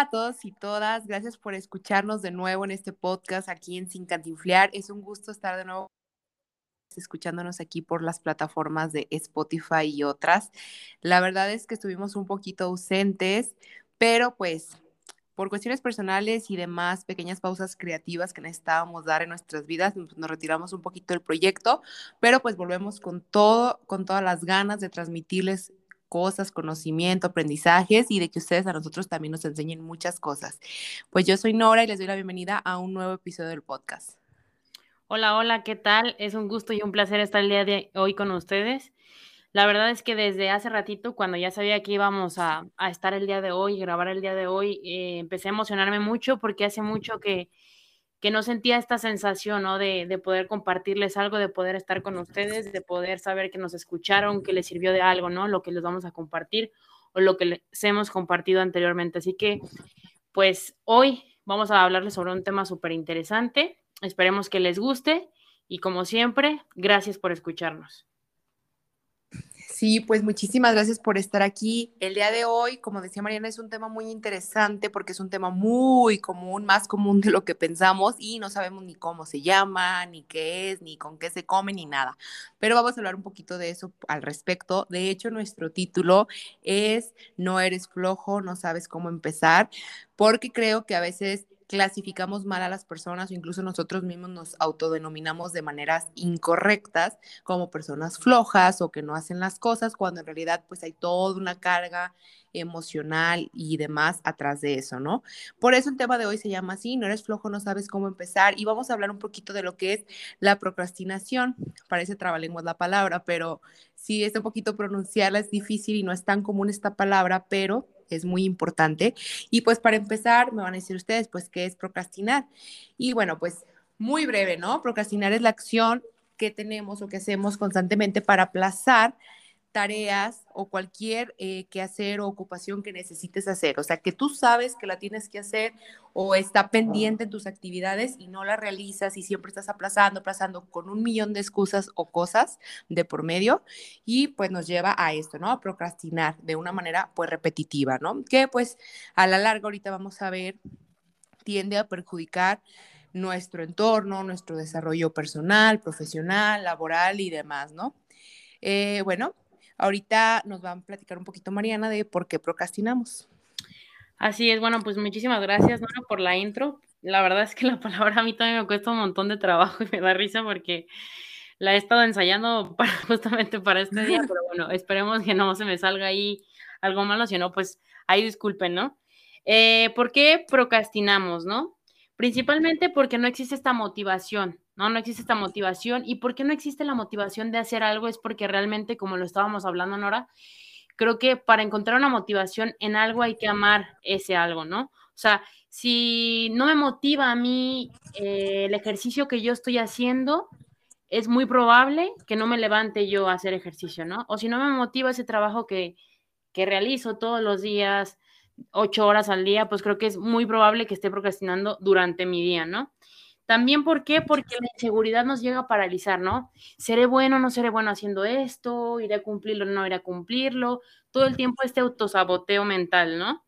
a todos y todas, gracias por escucharnos de nuevo en este podcast aquí en Sin Cantinflear. Es un gusto estar de nuevo escuchándonos aquí por las plataformas de Spotify y otras. La verdad es que estuvimos un poquito ausentes, pero pues por cuestiones personales y demás pequeñas pausas creativas que necesitábamos dar en nuestras vidas, pues, nos retiramos un poquito del proyecto, pero pues volvemos con todo, con todas las ganas de transmitirles cosas, conocimiento, aprendizajes y de que ustedes a nosotros también nos enseñen muchas cosas. Pues yo soy Nora y les doy la bienvenida a un nuevo episodio del podcast. Hola, hola, ¿qué tal? Es un gusto y un placer estar el día de hoy con ustedes. La verdad es que desde hace ratito, cuando ya sabía que íbamos a, estar el día de hoy, grabar el día de hoy, eh, empecé a emocionarme mucho porque hace mucho que, que no sentía esta sensación, ¿no? De, de, poder compartirles algo, de poder estar con ustedes, de poder saber que nos escucharon, que les sirvió de algo, ¿no? Lo que les vamos a compartir o lo que les hemos compartido anteriormente. Así que, pues hoy vamos a hablarles sobre un tema súper interesante. Esperemos que les guste y como siempre, gracias por escucharnos. Sí, pues muchísimas gracias por estar aquí. El día de hoy, como decía Mariana, es un tema muy interesante porque es un tema muy común, más común de lo que pensamos y no sabemos ni cómo se llama, ni qué es, ni con qué se come, ni nada. Pero vamos a hablar un poquito de eso al respecto. De hecho, nuestro título es No eres flojo, no sabes cómo empezar, porque creo que a veces clasificamos mal a las personas o incluso nosotros mismos nos autodenominamos de maneras incorrectas como personas flojas o que no hacen las cosas cuando en realidad pues hay toda una carga emocional y demás atrás de eso, ¿no? Por eso el tema de hoy se llama así, no eres flojo, no sabes cómo empezar y vamos a hablar un poquito de lo que es la procrastinación. Parece trabalenguas la palabra, pero sí es un poquito pronunciarla, es difícil y no es tan común esta palabra, pero es muy importante. Y pues para empezar, me van a decir ustedes, pues, ¿qué es procrastinar? Y bueno, pues muy breve, ¿no? Procrastinar es la acción que tenemos o que hacemos constantemente para aplazar tareas o cualquier eh, quehacer o ocupación que necesites hacer. O sea, que tú sabes que la tienes que hacer o está pendiente en tus actividades y no la realizas y siempre estás aplazando, aplazando con un millón de excusas o cosas de por medio y pues nos lleva a esto, ¿no? A procrastinar de una manera pues repetitiva, ¿no? Que pues a la larga ahorita vamos a ver tiende a perjudicar nuestro entorno, nuestro desarrollo personal, profesional, laboral y demás, ¿no? Eh, bueno, Ahorita nos va a platicar un poquito Mariana de por qué procrastinamos. Así es, bueno, pues muchísimas gracias, Nora, por la intro. La verdad es que la palabra a mí también me cuesta un montón de trabajo y me da risa porque la he estado ensayando para, justamente para este día, pero bueno, esperemos que no se me salga ahí algo malo, si no, pues ahí disculpen, ¿no? Eh, ¿Por qué procrastinamos, no? Principalmente porque no existe esta motivación. ¿No? No existe esta motivación. ¿Y por qué no existe la motivación de hacer algo? Es porque realmente, como lo estábamos hablando, Nora, creo que para encontrar una motivación en algo hay que amar ese algo, ¿no? O sea, si no me motiva a mí eh, el ejercicio que yo estoy haciendo, es muy probable que no me levante yo a hacer ejercicio, ¿no? O si no me motiva ese trabajo que, que realizo todos los días, ocho horas al día, pues creo que es muy probable que esté procrastinando durante mi día, ¿no? También, ¿por qué? Porque la inseguridad nos llega a paralizar, ¿no? ¿Seré bueno o no seré bueno haciendo esto? ¿Iré a cumplirlo o no iré a cumplirlo? Todo el tiempo este autosaboteo mental, ¿no?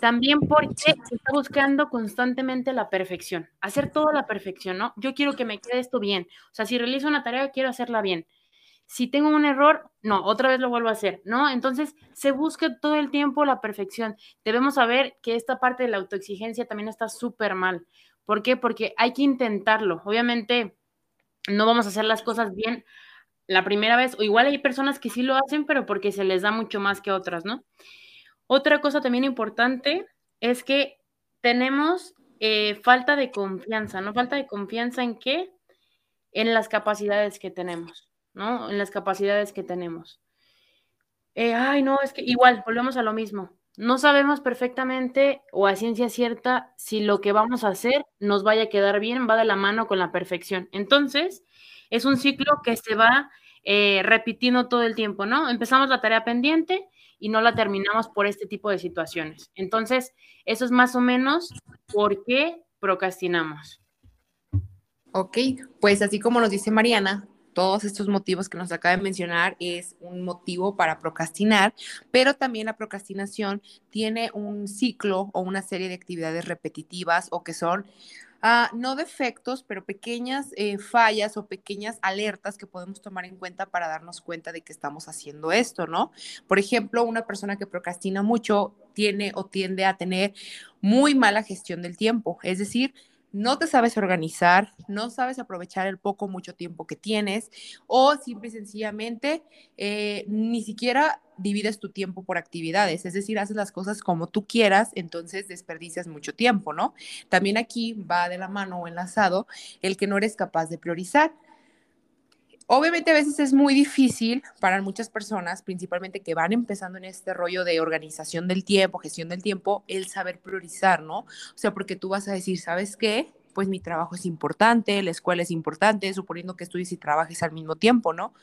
También porque se está buscando constantemente la perfección, hacer todo la perfección, ¿no? Yo quiero que me quede esto bien. O sea, si realizo una tarea, quiero hacerla bien. Si tengo un error, no, otra vez lo vuelvo a hacer, ¿no? Entonces, se busca todo el tiempo la perfección. Debemos saber que esta parte de la autoexigencia también está súper mal. ¿Por qué? Porque hay que intentarlo. Obviamente no vamos a hacer las cosas bien la primera vez, o igual hay personas que sí lo hacen, pero porque se les da mucho más que otras, ¿no? Otra cosa también importante es que tenemos eh, falta de confianza, ¿no? Falta de confianza en qué? En las capacidades que tenemos, ¿no? En las capacidades que tenemos. Eh, ay, no, es que igual, volvemos a lo mismo no sabemos perfectamente o a ciencia cierta si lo que vamos a hacer nos vaya a quedar bien, va de la mano con la perfección. Entonces, es un ciclo que se va eh, repitiendo todo el tiempo, ¿no? Empezamos la tarea pendiente y no la terminamos por este tipo de situaciones. Entonces, eso es más o menos por qué procrastinamos. Ok, pues así como nos dice Mariana, todos estos motivos que nos acaba de mencionar es un motivo para procrastinar, pero también la procrastinación tiene un ciclo o una serie de actividades repetitivas o que son Ah, no defectos, pero pequeñas eh, fallas o pequeñas alertas que podemos tomar en cuenta para darnos cuenta de que estamos haciendo esto, ¿no? Por ejemplo, una persona que procrastina mucho tiene o tiende a tener muy mala gestión del tiempo, es decir, no te sabes organizar, no sabes aprovechar el poco mucho tiempo que tienes o simple y sencillamente eh, ni siquiera divides tu tiempo por actividades, es decir, haces las cosas como tú quieras, entonces desperdicias mucho tiempo, ¿no? También aquí va de la mano o enlazado el que no eres capaz de priorizar. Obviamente a veces es muy difícil para muchas personas, principalmente que van empezando en este rollo de organización del tiempo, gestión del tiempo, el saber priorizar, ¿no? O sea, porque tú vas a decir, ¿sabes qué? Pues mi trabajo es importante, la escuela es importante, suponiendo que estudies y trabajes al mismo tiempo, ¿no?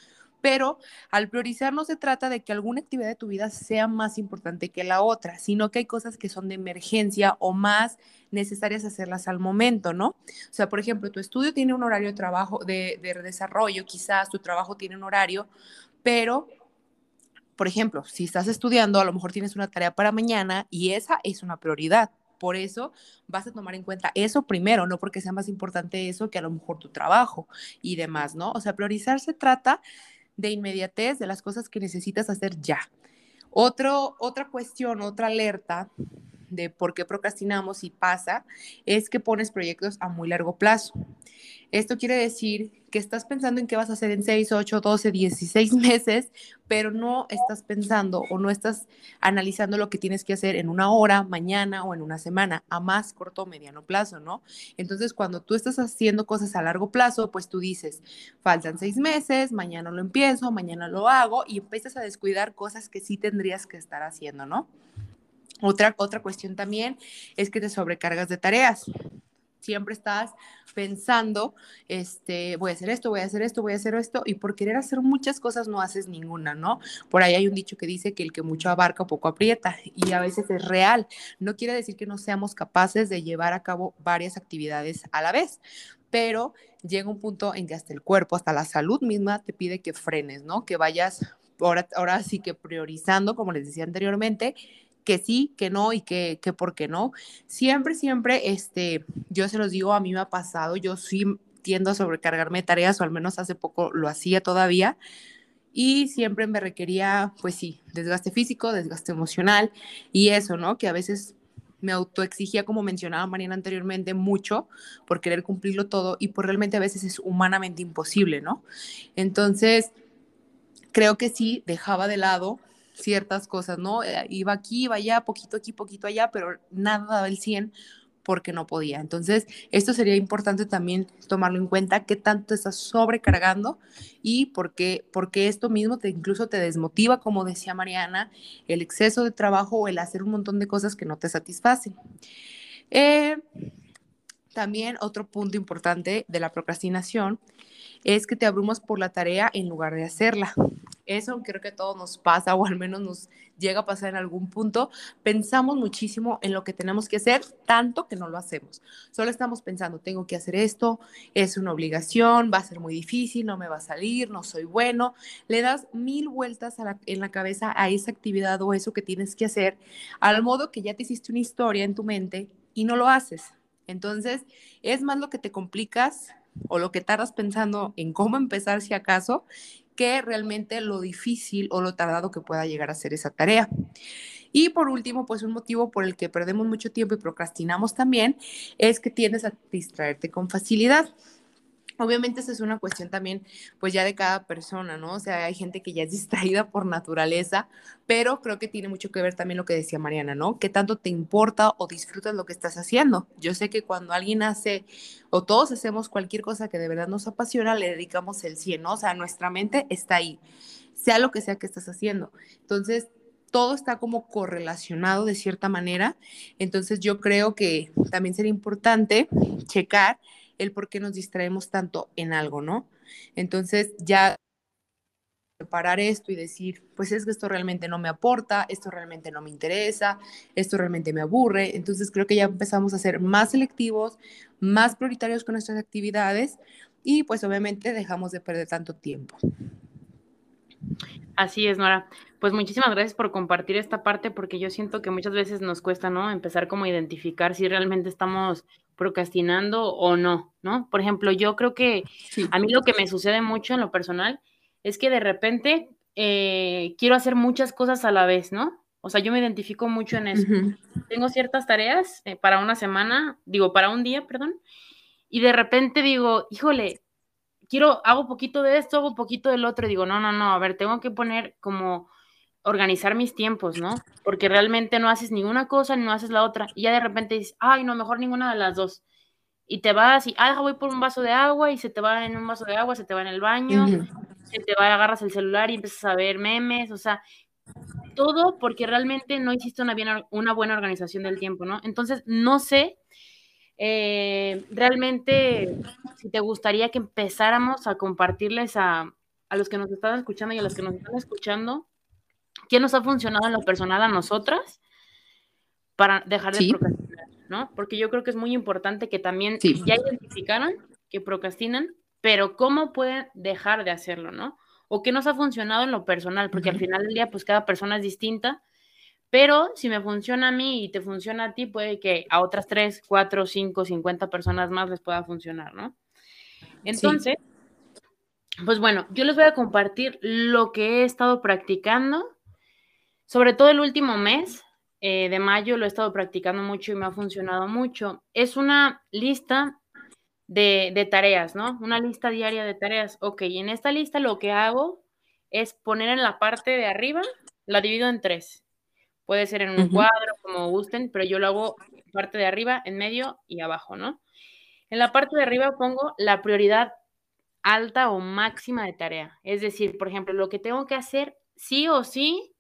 Pero al priorizar no se trata de que alguna actividad de tu vida sea más importante que la otra, sino que hay cosas que son de emergencia o más necesarias hacerlas al momento, ¿no? O sea, por ejemplo, tu estudio tiene un horario de trabajo, de, desarrollo, quizás tu trabajo tiene un horario, pero por ejemplo, si estás estudiando, a lo mejor tienes una tarea para mañana y esa es una prioridad. Por eso vas a tomar en cuenta eso primero, no porque sea más importante eso que a lo mejor tu trabajo y demás, ¿no? O sea, priorizar se trata de inmediatez de las cosas que necesitas hacer ya. Otro, otra cuestión, otra alerta de por qué procrastinamos y pasa es que pones proyectos a muy largo plazo. Esto quiere decir que estás pensando en qué vas a hacer en 6, 8, 12, 16 meses, pero no estás pensando o no estás analizando lo que tienes que hacer en una hora, mañana o en una semana, a más corto o mediano plazo, ¿no? Entonces, cuando tú estás haciendo cosas a largo plazo, pues tú dices, faltan seis meses, mañana lo empiezo, mañana lo hago y empiezas a descuidar cosas que sí tendrías que estar haciendo, ¿no? Otra, otra cuestión también es que te sobrecargas de tareas siempre estás pensando, este, voy a hacer esto, voy a hacer esto, voy a hacer esto, y por querer hacer muchas cosas no haces ninguna, ¿no? Por ahí hay un dicho que dice que el que mucho abarca, poco aprieta, y a veces es real. No quiere decir que no seamos capaces de llevar a cabo varias actividades a la vez, pero llega un punto en que hasta el cuerpo, hasta la salud misma te pide que frenes, ¿no? Que vayas ahora, ahora sí que priorizando, como les decía anteriormente, que sí, que no y que, que por qué no. Siempre, siempre, este, yo se los digo, a mí me ha pasado, yo sí tiendo a sobrecargarme tareas, o al menos hace poco lo hacía todavía, y siempre me requería, pues sí, desgaste físico, desgaste emocional, y eso, ¿no? Que a veces me autoexigía, como mencionaba Mariana anteriormente, mucho por querer cumplirlo todo, y pues realmente a veces es humanamente imposible, ¿no? Entonces, creo que sí, dejaba de lado ciertas cosas, ¿no? Eh, iba aquí, iba allá, poquito aquí, poquito allá, pero nada daba el 100 porque no podía. Entonces, esto sería importante también tomarlo en cuenta, qué tanto estás sobrecargando y por qué, porque esto mismo te incluso te desmotiva, como decía Mariana, el exceso de trabajo o el hacer un montón de cosas que no te satisfacen. Eh, también otro punto importante de la procrastinación es que te abrumas por la tarea en lugar de hacerla. Eso creo que a todos nos pasa o al menos nos llega a pasar en algún punto. Pensamos muchísimo en lo que tenemos que hacer, tanto que no lo hacemos. Solo estamos pensando, tengo que hacer esto, es una obligación, va a ser muy difícil, no me va a salir, no soy bueno. Le das mil vueltas en la cabeza a esa actividad o eso que tienes que hacer, al modo que ya te hiciste una historia en tu mente y no lo haces. Entonces, es más lo que te complicas o lo que tardas pensando en cómo empezar si acaso que realmente lo difícil o lo tardado que pueda llegar a ser esa tarea. Y por último, pues un motivo por el que perdemos mucho tiempo y procrastinamos también es que tiendes a distraerte con facilidad. Obviamente esa es una cuestión también, pues ya de cada persona, ¿no? O sea, hay gente que ya es distraída por naturaleza, pero creo que tiene mucho que ver también lo que decía Mariana, ¿no? ¿Qué tanto te importa o disfrutas lo que estás haciendo? Yo sé que cuando alguien hace o todos hacemos cualquier cosa que de verdad nos apasiona, le dedicamos el 100, ¿no? O sea, nuestra mente está ahí, sea lo que sea que estás haciendo. Entonces, todo está como correlacionado de cierta manera. Entonces, yo creo que también sería importante checar el por qué nos distraemos tanto en algo, ¿no? Entonces ya separar esto y decir, pues es que esto realmente no me aporta, esto realmente no me interesa, esto realmente me aburre. Entonces creo que ya empezamos a ser más selectivos, más prioritarios con nuestras actividades y pues obviamente dejamos de perder tanto tiempo. Así es, Nora. Pues muchísimas gracias por compartir esta parte porque yo siento que muchas veces nos cuesta, ¿no? Empezar como a identificar si realmente estamos procrastinando o no, ¿no? Por ejemplo, yo creo que a mí lo que me sucede mucho en lo personal es que de repente eh, quiero hacer muchas cosas a la vez, ¿no? O sea, yo me identifico mucho en eso. Tengo ciertas tareas eh, para una semana, digo, para un día, perdón, y de repente digo, híjole, quiero, hago poquito de esto, hago poquito del otro, y digo, no, no, no, a ver, tengo que poner como organizar mis tiempos, ¿no? Porque realmente no haces ni una cosa ni no haces la otra. Y ya de repente dices, ay, no, mejor ninguna de las dos. Y te vas y, ah, voy por un vaso de agua y se te va en un vaso de agua, se te va en el baño, se te va, agarras el celular y empiezas a ver memes, o sea, todo porque realmente no hiciste una, bien, una buena organización del tiempo, ¿no? Entonces, no sé eh, realmente si te gustaría que empezáramos a compartirles a, a los que nos están escuchando y a los que nos están escuchando qué nos ha funcionado en lo personal a nosotras para dejar de procrastinar, ¿no? Porque yo creo que es muy importante que también ya identificaron que procrastinan, pero cómo pueden dejar de hacerlo, ¿no? O qué nos ha funcionado en lo personal, porque al final del día, pues cada persona es distinta, pero si me funciona a mí y te funciona a ti, puede que a otras 3, 4, 5, 50 personas más les pueda funcionar, ¿no? Entonces, pues bueno, yo les voy a compartir lo que he estado practicando sobre todo el último mes eh, de mayo lo he estado practicando mucho y me ha funcionado mucho. Es una lista de, tareas, ¿no? Una lista diaria de tareas. Ok, y en esta lista lo que hago es poner en la parte de arriba, la divido en tres. Puede ser en un cuadro, como gusten, pero yo lo hago parte de arriba, en medio y abajo, ¿no? En la parte de arriba pongo la prioridad alta o máxima de tarea. Es decir, por ejemplo, lo que tengo que hacer sí o sí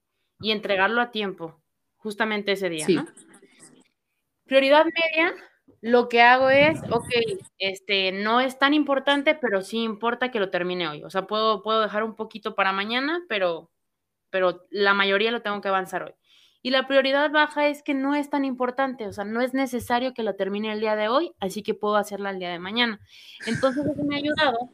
y entregarlo a tiempo, justamente ese día, ¿no? Prioridad media, lo que hago es, ok, este, no es tan importante, pero sí importa que lo termine hoy. O sea, puedo, puedo dejar un poquito para mañana, pero, pero la mayoría lo tengo que avanzar hoy. Y la prioridad baja es que no es tan importante, o sea, no es necesario que lo termine el día de hoy, así que puedo hacerla el día de mañana. Entonces, eso me ha ayudado.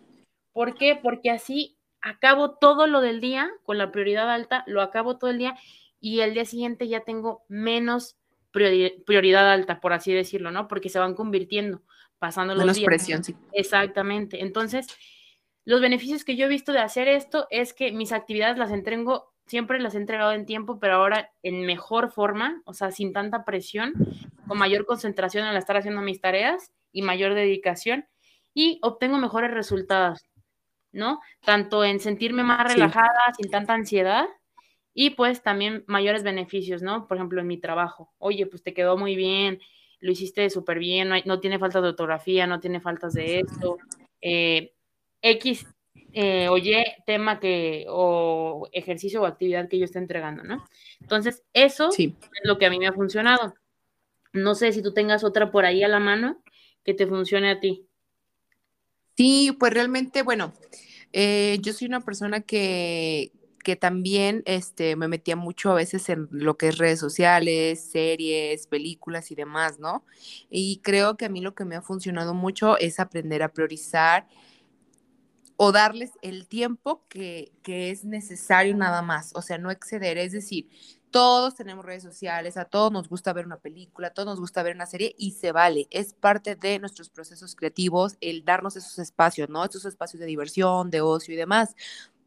¿Por qué? Porque así acabo todo lo del día con la prioridad alta, lo acabo todo el día y el día siguiente ya tengo menos prioridad alta, por así decirlo, ¿no? Porque se van convirtiendo, pasando los días. presión, sí. Exactamente. Entonces, los beneficios que yo he visto de hacer esto es que mis actividades las entrego, siempre las he entregado en tiempo, pero ahora en mejor forma, o sea, sin tanta presión, con mayor concentración al estar haciendo mis tareas y mayor dedicación y obtengo mejores resultados. ¿No? Tanto en sentirme más relajada, sin tanta ansiedad, y pues también mayores beneficios, ¿no? Por ejemplo, en mi trabajo. Oye, pues te quedó muy bien, lo hiciste súper bien, no, tiene faltas de ortografía, no tiene faltas de esto. Eh, X eh, o Y tema que, o ejercicio o actividad que yo esté entregando, ¿no? Entonces, eso es lo que a mí me ha funcionado. No sé si tú tengas otra por ahí a la mano que te funcione a ti. Sí, pues realmente, bueno, eh, yo soy una persona que, que también este, me metía mucho a veces en lo que es redes sociales, series, películas y demás, ¿no? Y creo que a mí lo que me ha funcionado mucho es aprender a priorizar o darles el tiempo que, que es necesario nada más, o sea, no exceder, es decir, todos tenemos redes sociales, a todos nos gusta ver una película, a todos nos gusta ver una serie y se vale. Es parte de nuestros procesos creativos el darnos esos espacios, ¿no? Esos espacios de diversión, de ocio y demás.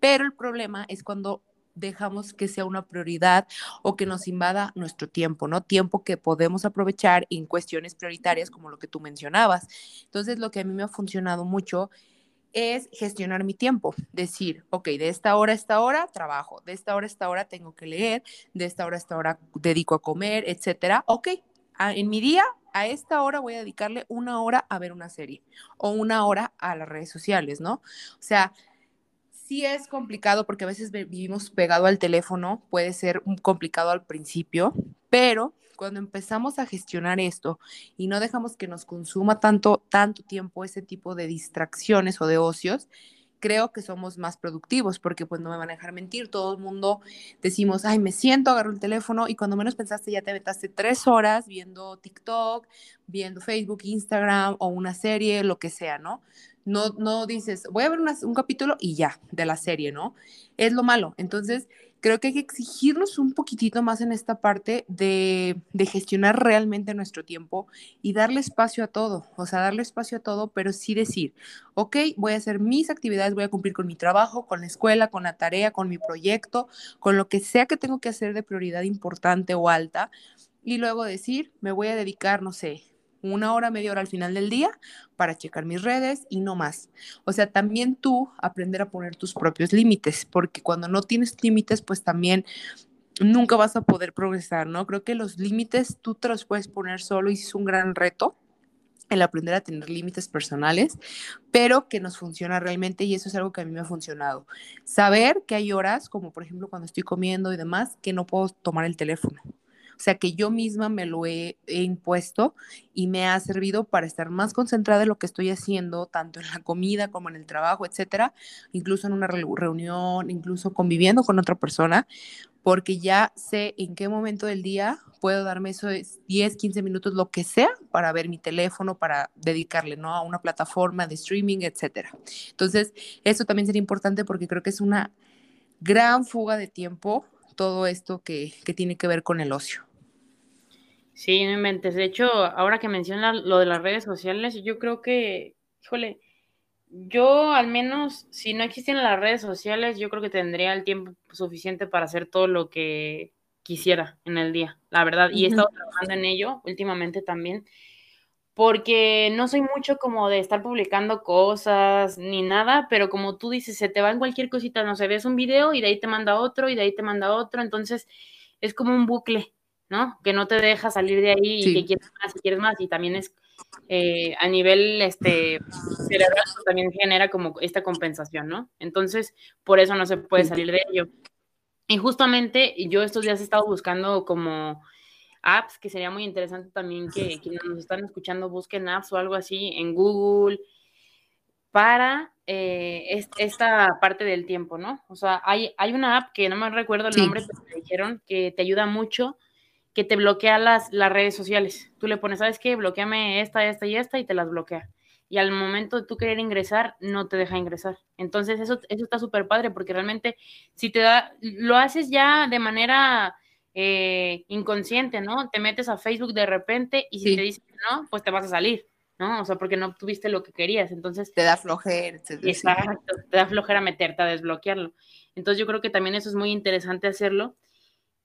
Pero el problema es cuando dejamos que sea una prioridad o que nos invada nuestro tiempo, ¿no? Tiempo que podemos aprovechar en cuestiones prioritarias como lo que tú mencionabas. Entonces, lo que a mí me ha funcionado mucho es gestionar mi tiempo, decir, ok, de esta hora a esta hora trabajo, de esta hora a esta hora tengo que leer, de esta hora a esta hora dedico a comer, etcétera. Ok, en mi día a esta hora voy a dedicarle una hora a ver una serie o una hora a las redes sociales, ¿no? O sea, sí es complicado porque a veces vivimos pegado al teléfono, puede ser complicado al principio, pero cuando empezamos a gestionar esto y no dejamos que nos consuma tanto, tanto tiempo ese tipo de distracciones o de ocios, creo que somos más productivos porque pues no me van a dejar mentir, todo el mundo decimos, ay, me siento, agarro el teléfono y cuando menos pensaste ya te aventaste tres horas viendo TikTok, viendo Facebook, Instagram o una serie, lo que sea, ¿no? No, no dices, voy a ver un capítulo y ya, de la serie, ¿no? Es lo malo. Entonces, creo que hay que exigirnos un poquitito más en esta parte de, gestionar realmente nuestro tiempo y darle espacio a todo, o sea, darle espacio a todo, pero sí decir, ok, voy a hacer mis actividades, voy a cumplir con mi trabajo, con la escuela, con la tarea, con mi proyecto, con lo que sea que tengo que hacer de prioridad importante o alta, y luego decir, me voy a dedicar, no sé, una hora, media hora al final del día para checar mis redes y no más. O sea, también tú aprender a poner tus propios límites, porque cuando no tienes límites, pues también nunca vas a poder progresar, ¿no? Creo que los límites tú te los puedes poner solo y es un gran reto el aprender a tener límites personales, pero que nos funciona realmente y eso es algo que a mí me ha funcionado. Saber que hay horas, como por ejemplo cuando estoy comiendo y demás, que no puedo tomar el teléfono. O sea, que yo misma me lo he, impuesto y me ha servido para estar más concentrada en lo que estoy haciendo, tanto en la comida como en el trabajo, etcétera, incluso en una reunión, incluso conviviendo con otra persona, porque ya sé en qué momento del día puedo darme esos 10, 15 minutos, lo que sea, para ver mi teléfono, para dedicarle, ¿no? A una plataforma de streaming, etcétera. Entonces, eso también sería importante porque creo que es una gran fuga de tiempo todo esto que, que tiene que ver con el ocio. Sí, no inventes. De hecho, ahora que mencionas lo de las redes sociales, yo creo que, híjole, yo al menos, si no existieran las redes sociales, yo creo que tendría el tiempo suficiente para hacer todo lo que quisiera en el día, la verdad. Y he estado trabajando en ello últimamente también, porque no soy mucho como de estar publicando cosas ni nada, pero como tú dices, se te va en cualquier cosita, no sé, ves un video y de ahí te manda otro y de ahí te manda otro, entonces es como un bucle ¿no? Que no te deja salir de ahí y que quieres más y quieres más. Y también es eh, a nivel este, cerebral, también genera como esta compensación, ¿no? Entonces, por eso no se puede salir de ello. Y justamente yo estos días he estado buscando como apps, que sería muy interesante también que quienes nos están escuchando busquen apps o algo así en Google para eh, esta parte del tiempo, ¿no? O sea, hay, hay una app que no me recuerdo el nombre, pero me dijeron que te ayuda mucho que te bloquea las, las redes sociales. Tú le pones, ¿sabes qué? Bloqueame esta, esta y esta y te las bloquea. Y al momento de tú querer ingresar, no te deja ingresar. Entonces, eso, eso está súper padre porque realmente si te da, lo haces ya de manera eh, inconsciente, ¿no? Te metes a Facebook de repente y si te dicen no, pues te vas a salir, ¿no? O sea, porque no tuviste lo que querías. Entonces. Te da flojera, Exacto, te da flojera meterte a desbloquearlo. Entonces, yo creo que también eso es muy interesante hacerlo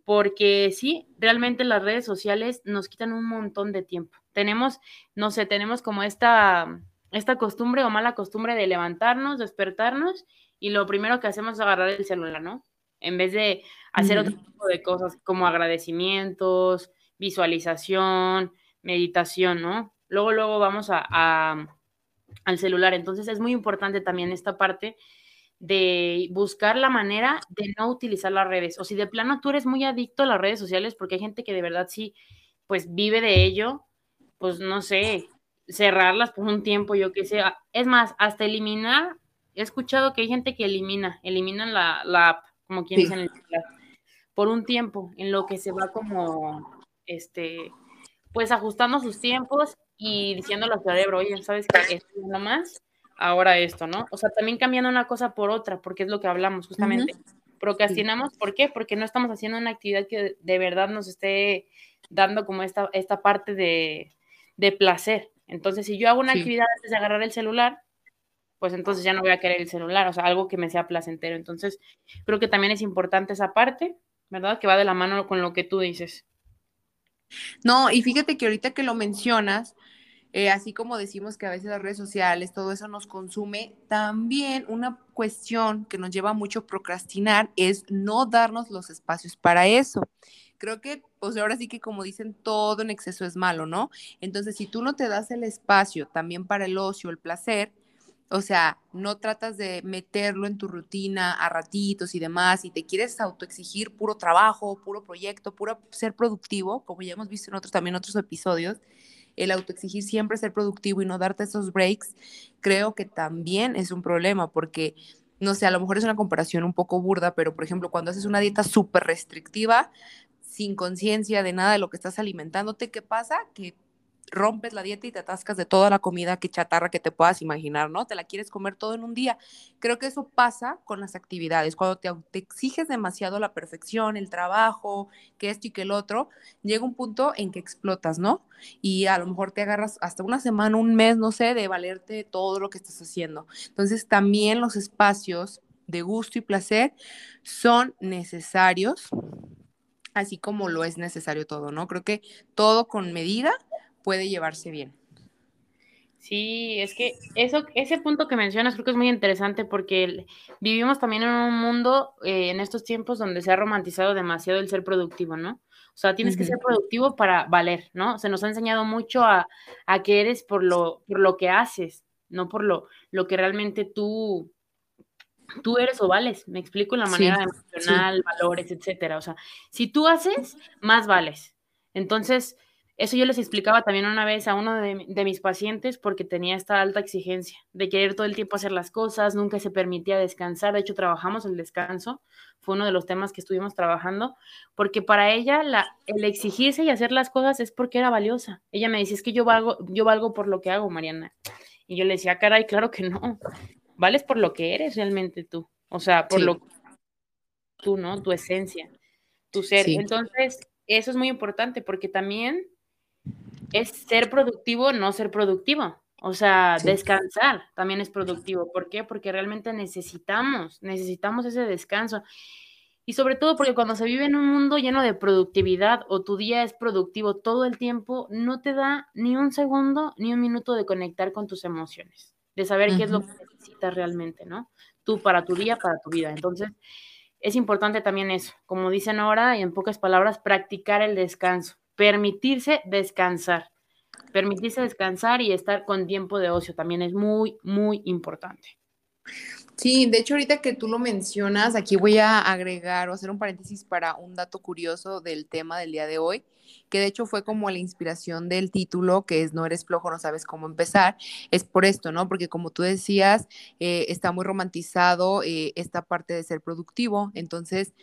porque sí, realmente las redes sociales nos quitan un montón de tiempo. Tenemos, no sé, tenemos como esta, esta costumbre o mala costumbre de levantarnos, despertarnos y lo primero que hacemos es agarrar el celular, ¿no? En vez de hacer otro tipo de cosas como agradecimientos, visualización, meditación, ¿no? Luego, luego vamos a, al celular. Entonces es muy importante también esta parte de buscar la manera de no utilizar las redes. O si de plano tú eres muy adicto a las redes sociales, porque hay gente que de verdad sí, pues vive de ello, pues no sé, cerrarlas por un tiempo, yo qué sé. Es más, hasta eliminar, he escuchado que hay gente que elimina, eliminan la, la app, como quien dice en el por un tiempo, en lo que se va como, este, pues ajustando sus tiempos y diciéndole al cerebro, oye, ¿sabes qué? Esto nada más ahora esto, ¿no? O sea, también cambiando una cosa por otra, porque es lo que hablamos justamente. Procrastinamos, ¿por qué? Porque no estamos haciendo una actividad que de verdad nos esté dando como esta, esta parte de, placer. Entonces, si yo hago una actividad antes de agarrar el celular, pues entonces ya no voy a querer el celular, o sea, algo que me sea placentero. Entonces, creo que también es importante esa parte, ¿verdad? Que va de la mano con lo que tú dices. No, y fíjate que ahorita que lo mencionas, eh, así como decimos que a veces las redes sociales, todo eso nos consume, también una cuestión que nos lleva mucho a procrastinar es no darnos los espacios para eso. Creo que, pues ahora sí que como dicen, todo en exceso es malo, ¿no? Entonces, si tú no te das el espacio también para el ocio, el placer, O sea, no tratas de meterlo en tu rutina a ratitos y demás, y te quieres autoexigir puro trabajo, puro proyecto, puro ser productivo, como ya hemos visto en otros también otros episodios, el autoexigir siempre ser productivo y no darte esos breaks, creo que también es un problema porque no sé, a lo mejor es una comparación un poco burda, pero por ejemplo, cuando haces una dieta súper restrictiva, sin conciencia de nada de lo que estás alimentándote, ¿qué pasa? Que rompes la dieta y te atascas de toda la comida que chatarra que te puedas imaginar, ¿no? Te la quieres comer todo en un día. Creo que eso pasa con las actividades. Cuando te, exiges demasiado la perfección, el trabajo, que esto y que el otro, llega un punto en que explotas, ¿no? Y a lo mejor te agarras hasta una semana, un mes, no sé, de valerte todo lo que estás haciendo. Entonces, también los espacios de gusto y placer son necesarios, así como lo es necesario todo, ¿no? Creo que todo con medida puede llevarse bien. Sí, es que eso, ese punto que mencionas creo que es muy interesante porque vivimos también en un mundo eh, en estos tiempos donde se ha romantizado demasiado el ser productivo, ¿no? O sea, tienes que ser productivo para valer, ¿no? Se nos ha enseñado mucho a, a, que eres por lo, por lo que haces, no por lo, lo que realmente tú, tú eres o vales. Me explico en la manera emocional, valores, etcétera. O sea, si tú haces, más vales. Entonces, eso yo les explicaba también una vez a uno de, mis pacientes porque tenía esta alta exigencia de querer todo el tiempo hacer las cosas, nunca se permitía descansar. De hecho, trabajamos el descanso, fue uno de los temas que estuvimos trabajando, porque para ella la, el exigirse y hacer las cosas es porque era valiosa. Ella me decía, es que yo valgo, yo valgo por lo que hago, Mariana. Y yo le decía, caray, claro que no, vales por lo que eres realmente tú, o sea, por lo que tú, ¿no? Tu esencia, tu ser. Entonces, eso es muy importante porque también es ser productivo, no ser productivo. O sea, descansar también es productivo. ¿Por qué? Porque realmente necesitamos, necesitamos ese descanso. Y sobre todo porque cuando se vive en un mundo lleno de productividad o tu día es productivo todo el tiempo, no te da ni un segundo ni un minuto de conectar con tus emociones, de saber qué es lo que necesitas realmente, ¿no? Tú para tu día, para tu vida. Entonces, es importante también eso, como dicen ahora, y en pocas palabras, practicar el descanso permitirse descansar. Permitirse descansar y estar con tiempo de ocio también es muy, muy importante. Sí, de hecho ahorita que tú lo mencionas, aquí voy a agregar o hacer un paréntesis para un dato curioso del tema del día de hoy, que de hecho fue como la inspiración del título, que es No eres flojo, no sabes cómo empezar. Es por esto, ¿no? Porque como tú decías, eh, está muy romantizado eh, esta parte de ser productivo, entonces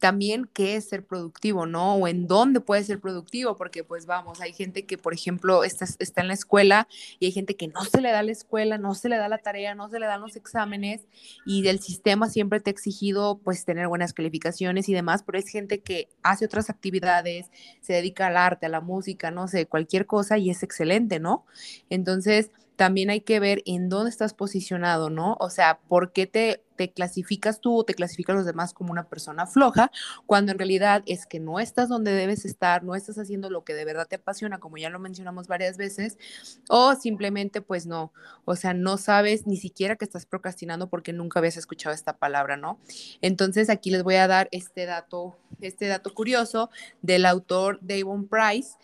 también qué es ser productivo, ¿no? O en dónde puede ser productivo, porque pues vamos, hay gente que, por ejemplo, está, está en la escuela y hay gente que no se le da la escuela, no se le da la tarea, no se le dan los exámenes y del sistema siempre te ha exigido pues tener buenas calificaciones y demás, pero es gente que hace otras actividades, se dedica al arte, a la música, no sé, cualquier cosa y es excelente, ¿no? Entonces, también hay que ver en dónde estás posicionado, ¿no? O sea, ¿por qué te, te clasificas tú o te clasifican los demás como una persona floja, cuando en realidad es que no estás donde debes estar, no estás haciendo lo que de verdad te apasiona, como ya lo mencionamos varias veces, o simplemente pues no, o sea, no sabes ni siquiera que estás procrastinando porque nunca habías escuchado esta palabra, ¿no? Entonces aquí les voy a dar este dato, este dato curioso del autor Davon Price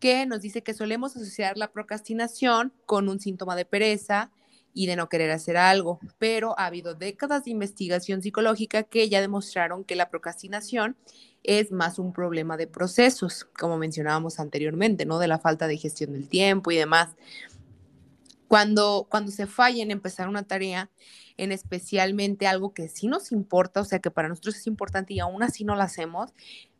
que nos dice que solemos asociar la procrastinación con un síntoma de pereza y de no querer hacer algo, pero ha habido décadas de investigación psicológica que ya demostraron que la procrastinación es más un problema de procesos, como mencionábamos anteriormente, ¿no? De la falta de gestión del tiempo y demás. Cuando, cuando se falla en empezar una tarea, en especialmente algo que sí nos importa, o sea, que para nosotros es importante y aún así no lo hacemos,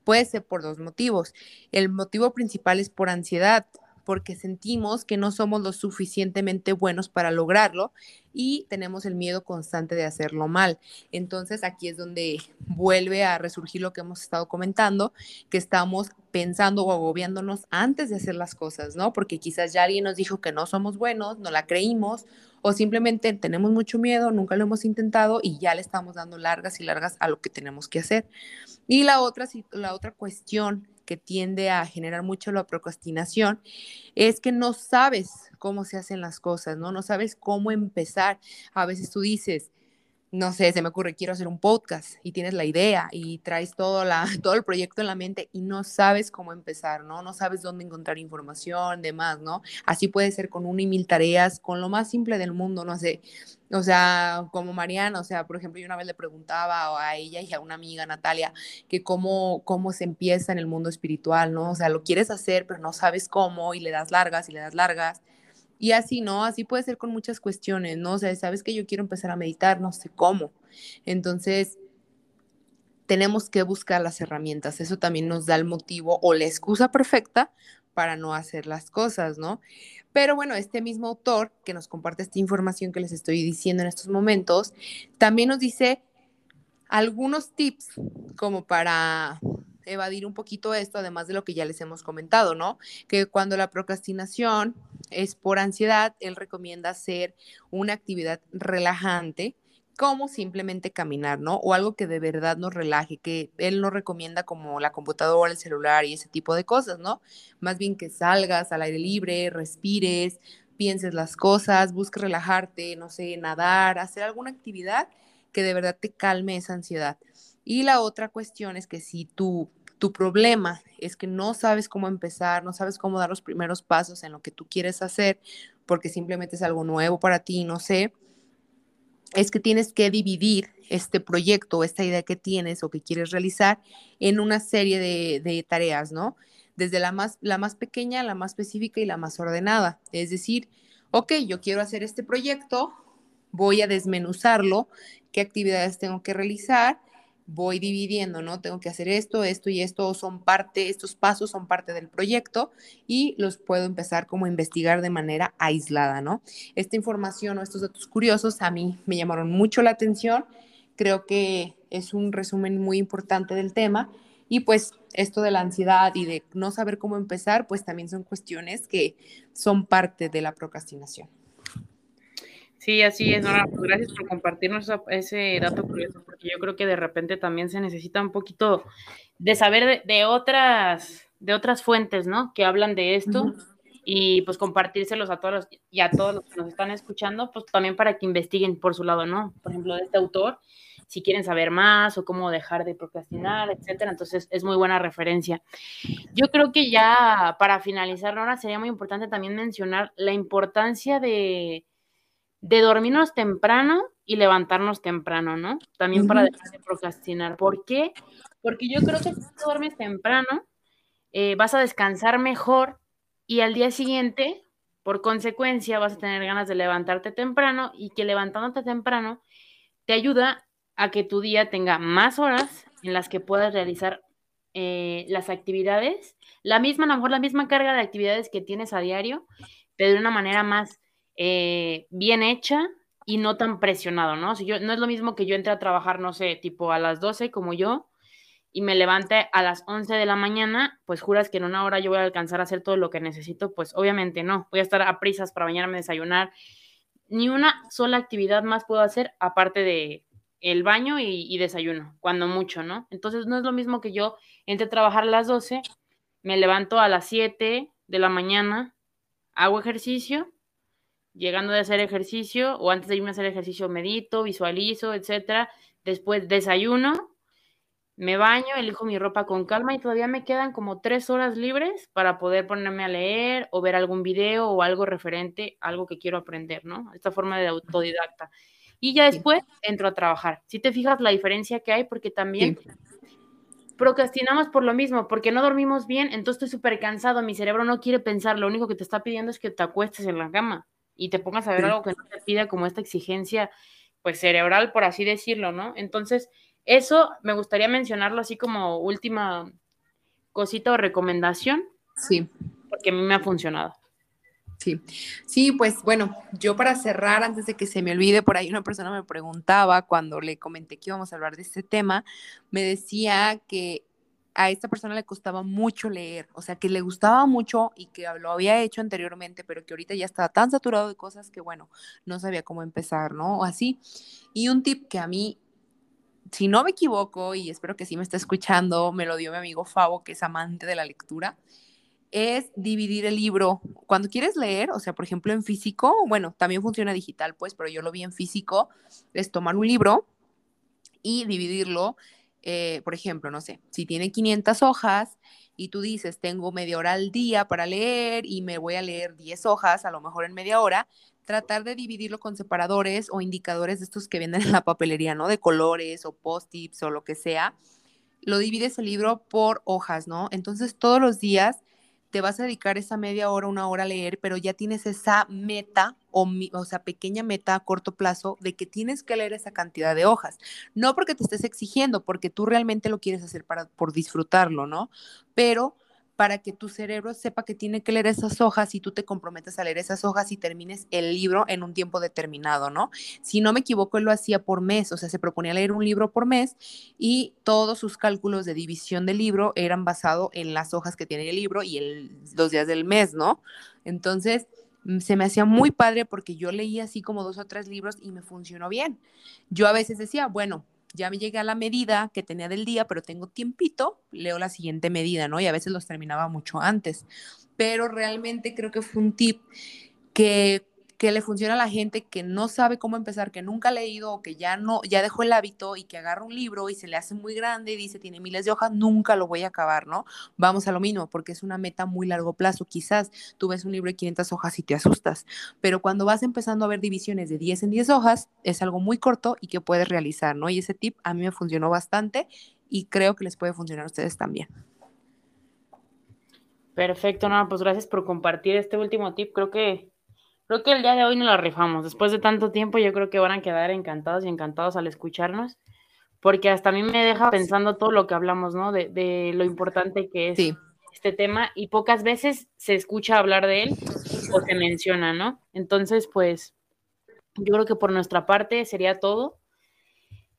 Puede ser por dos motivos. El motivo principal es por ansiedad, porque sentimos que no somos lo suficientemente buenos para lograrlo y tenemos el miedo constante de hacerlo mal. Entonces aquí es donde vuelve a resurgir lo que hemos estado comentando, que estamos pensando o agobiándonos antes de hacer las cosas, ¿no? Porque quizás ya alguien nos dijo que no somos buenos, no la creímos o simplemente tenemos mucho miedo, nunca lo hemos intentado y ya le estamos dando largas y largas a lo que tenemos que hacer. Y la otra, la otra cuestión que tiende a generar mucho la procrastinación es que no sabes cómo se hacen las cosas, ¿no? No sabes cómo empezar. A veces tú dices, no sé, se me ocurre, quiero hacer un podcast y tienes la idea y traes todo, la, todo el proyecto en la mente y no sabes cómo empezar, ¿no? No sabes dónde encontrar información, demás, ¿no? Así puede ser con una y mil tareas, con lo más simple del mundo, no sé. O sea, como Mariana, o sea, por ejemplo, yo una vez le preguntaba a ella y a una amiga, Natalia, que cómo, cómo se empieza en el mundo espiritual, ¿no? O sea, lo quieres hacer, pero no sabes cómo y le das largas y le das largas y así, ¿no? Así puede ser con muchas cuestiones, ¿no? O sea, sabes que yo quiero empezar a meditar, no sé cómo. Entonces, tenemos que buscar las herramientas. Eso también nos da el motivo o la excusa perfecta para no hacer las cosas, ¿no? Pero bueno, este mismo autor que nos comparte esta información que les estoy diciendo en estos momentos, también nos dice algunos tips como para evadir un poquito esto, además de lo que ya les hemos comentado, ¿no? Que cuando la procrastinación es por ansiedad, él recomienda hacer una actividad relajante, como simplemente caminar, ¿no? O algo que de verdad nos relaje, que él no recomienda como la computadora, el celular y ese tipo de cosas, ¿no? Más bien que salgas al aire libre, respires, pienses las cosas, busques relajarte, no sé, nadar, hacer alguna actividad que de verdad te calme esa ansiedad. Y la otra cuestión es que si tú, tu problema es que no sabes cómo empezar, no sabes cómo dar los primeros pasos en lo que tú quieres hacer, porque simplemente es algo nuevo para ti, no sé, es que tienes que dividir este proyecto, esta idea que tienes o que quieres realizar en una serie de, tareas, ¿no? Desde la más, la más pequeña, la más específica y la más ordenada. Es decir, ok, yo quiero hacer este proyecto, voy a desmenuzarlo, qué actividades tengo que realizar voy dividiendo, ¿no? Tengo que hacer esto, esto y esto son parte, estos pasos son parte del proyecto y los puedo empezar como a investigar de manera aislada, ¿no? Esta información o estos datos curiosos a mí me llamaron mucho la atención, creo que es un resumen muy importante del tema y pues esto de la ansiedad y de no saber cómo empezar, pues también son cuestiones que son parte de la procrastinación. Sí, así es, Nora. Pues gracias por compartirnos ese dato curioso, porque yo creo que de repente también se necesita un poquito de saber de, otras, de otras fuentes, ¿no? Que hablan de esto y pues compartírselos a todos y a todos los que nos están escuchando, pues también para que investiguen por su lado, ¿no? Por ejemplo, de este autor, si quieren saber más o cómo dejar de procrastinar, etcétera. Entonces, es muy buena referencia. Yo creo que ya para finalizar, Nora, sería muy importante también mencionar la importancia de de dormirnos temprano y levantarnos temprano, ¿no? También para dejar de procrastinar. ¿Por qué? Porque yo creo que si duermes temprano, eh, vas a descansar mejor y al día siguiente, por consecuencia, vas a tener ganas de levantarte temprano y que levantándote temprano te ayuda a que tu día tenga más horas en las que puedas realizar eh, las actividades, la misma, a lo mejor la misma carga de actividades que tienes a diario, pero de una manera más eh, bien hecha y no tan presionado, ¿no? Si yo, no es lo mismo que yo entre a trabajar, no sé, tipo a las 12 como yo y me levante a las 11 de la mañana, pues juras que en una hora yo voy a alcanzar a hacer todo lo que necesito, pues obviamente no, voy a estar a prisas para bañarme, desayunar, ni una sola actividad más puedo hacer aparte de el baño y, y, desayuno, cuando mucho, ¿no? Entonces no es lo mismo que yo entre a trabajar a las 12, me levanto a las 7 de la mañana, hago ejercicio llegando de hacer ejercicio o antes de irme a hacer ejercicio medito, visualizo, etcétera. Después desayuno, me baño, elijo mi ropa con calma y todavía me quedan como tres horas libres para poder ponerme a leer o ver algún video o algo referente, algo que quiero aprender, ¿no? Esta forma de autodidacta. Y ya después entro a trabajar. Si te fijas la diferencia que hay, porque también procrastinamos por lo mismo, porque no dormimos bien, entonces estoy súper cansado, mi cerebro no quiere pensar, lo único que te está pidiendo es que te acuestes en la cama y te pongas a ver algo que no te pida como esta exigencia, pues cerebral, por así decirlo, ¿no? Entonces, eso me gustaría mencionarlo así como última cosita o recomendación. Sí. Porque a mí me ha funcionado. Sí, sí, pues bueno, yo para cerrar, antes de que se me olvide, por ahí una persona me preguntaba cuando le comenté que íbamos a hablar de este tema, me decía que a esta persona le costaba mucho leer, o sea, que le gustaba mucho y que lo había hecho anteriormente, pero que ahorita ya estaba tan saturado de cosas que, bueno, no sabía cómo empezar, ¿no? O así. Y un tip que a mí, si no me equivoco, y espero que sí me esté escuchando, me lo dio mi amigo Favo, que es amante de la lectura, es dividir el libro. Cuando quieres leer, o sea, por ejemplo, en físico, bueno, también funciona digital, pues, pero yo lo vi en físico, es tomar un libro y dividirlo, eh, por ejemplo, no sé, si tiene 500 hojas y tú dices, tengo media hora al día para leer y me voy a leer 10 hojas, a lo mejor en media hora, tratar de dividirlo con separadores o indicadores de estos que venden en la papelería, ¿no? De colores o post-its o lo que sea. Lo divides el libro por hojas, ¿no? Entonces todos los días te vas a dedicar esa media hora, una hora a leer, pero ya tienes esa meta o, o, sea, pequeña meta a corto plazo de que tienes que leer esa cantidad de hojas. No porque te estés exigiendo, porque tú realmente lo quieres hacer para, por disfrutarlo, ¿no? Pero para que tu cerebro sepa que tiene que leer esas hojas y tú te comprometes a leer esas hojas y termines el libro en un tiempo determinado, ¿no? Si no me equivoco, él lo hacía por mes, o sea, se proponía leer un libro por mes y todos sus cálculos de división del libro eran basados en las hojas que tiene el libro y el, los días del mes, ¿no? Entonces, mm, se me hacía muy padre porque yo leía así como dos o tres libros y me funcionó bien. Yo a veces decía, bueno, ya me llegué a la medida que tenía del día, pero tengo tiempito, leo la siguiente medida, ¿no? Y a veces los terminaba mucho antes. Pero realmente creo que fue un tip que que le funciona a la gente que no sabe cómo empezar, que nunca ha leído o que ya no, ya dejó el hábito y que agarra un libro y se le hace muy grande y dice, tiene miles de hojas, nunca lo voy a acabar, ¿no? Vamos a lo mismo, porque es una meta muy largo plazo. Quizás tú ves un libro de 500 hojas y te asustas, pero cuando vas empezando a ver divisiones de 10 en 10 hojas, es algo muy corto y que puedes realizar, ¿no? Y ese tip a mí me funcionó bastante y creo que les puede funcionar a ustedes también. Perfecto, no, pues gracias por compartir este último tip. Creo que Creo que el día de hoy nos la rifamos. Después de tanto tiempo, yo creo que van a quedar encantados y encantados al escucharnos, porque hasta a mí me deja pensando todo lo que hablamos, ¿no? De, lo importante que es este tema y pocas veces se escucha hablar de él o se menciona, ¿no? Entonces, pues, yo creo que por nuestra parte sería todo.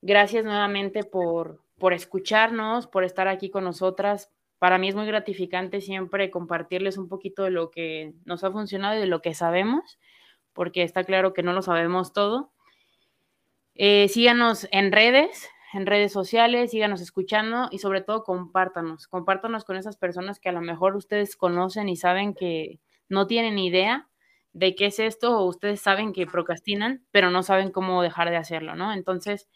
Gracias nuevamente por, por escucharnos, por estar aquí con nosotras, para mí es muy gratificante siempre compartirles un poquito de lo que nos ha funcionado y de lo que sabemos, porque está claro que no lo sabemos todo. Eh, síganos en redes, en redes sociales, síganos escuchando y sobre todo compártanos, compártanos con esas personas que a lo mejor ustedes conocen y saben que no tienen idea de qué es esto o ustedes saben que procrastinan, pero no saben cómo dejar de hacerlo, ¿no? Entonces,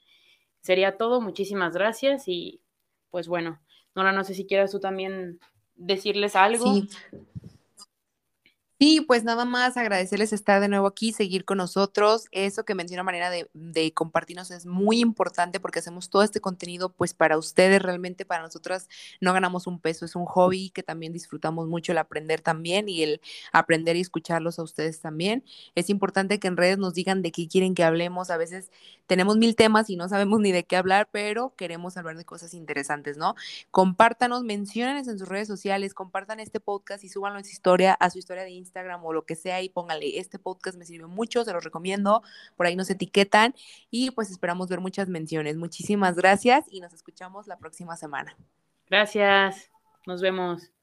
sería todo. Muchísimas gracias y pues bueno, Nora, no sé si quieras tú también decirles algo. Sí. Sí, pues nada más agradecerles estar de nuevo aquí, seguir con nosotros. Eso que menciona de, de, compartirnos es muy importante porque hacemos todo este contenido pues para ustedes, realmente para nosotras no ganamos un peso, es un hobby que también disfrutamos mucho el aprender también y el aprender y escucharlos a ustedes también. Es importante que en redes nos digan de qué quieren que hablemos. A veces tenemos mil temas y no sabemos ni de qué hablar, pero queremos hablar de cosas interesantes, ¿no? Compártanos, mencionen en sus redes sociales, compartan este podcast y súbanlo en su historia, a su historia de Instagram Instagram o lo que sea y póngale, este podcast me sirve mucho, se los recomiendo, por ahí nos etiquetan y pues esperamos ver muchas menciones. Muchísimas gracias y nos escuchamos la próxima semana. Gracias, nos vemos.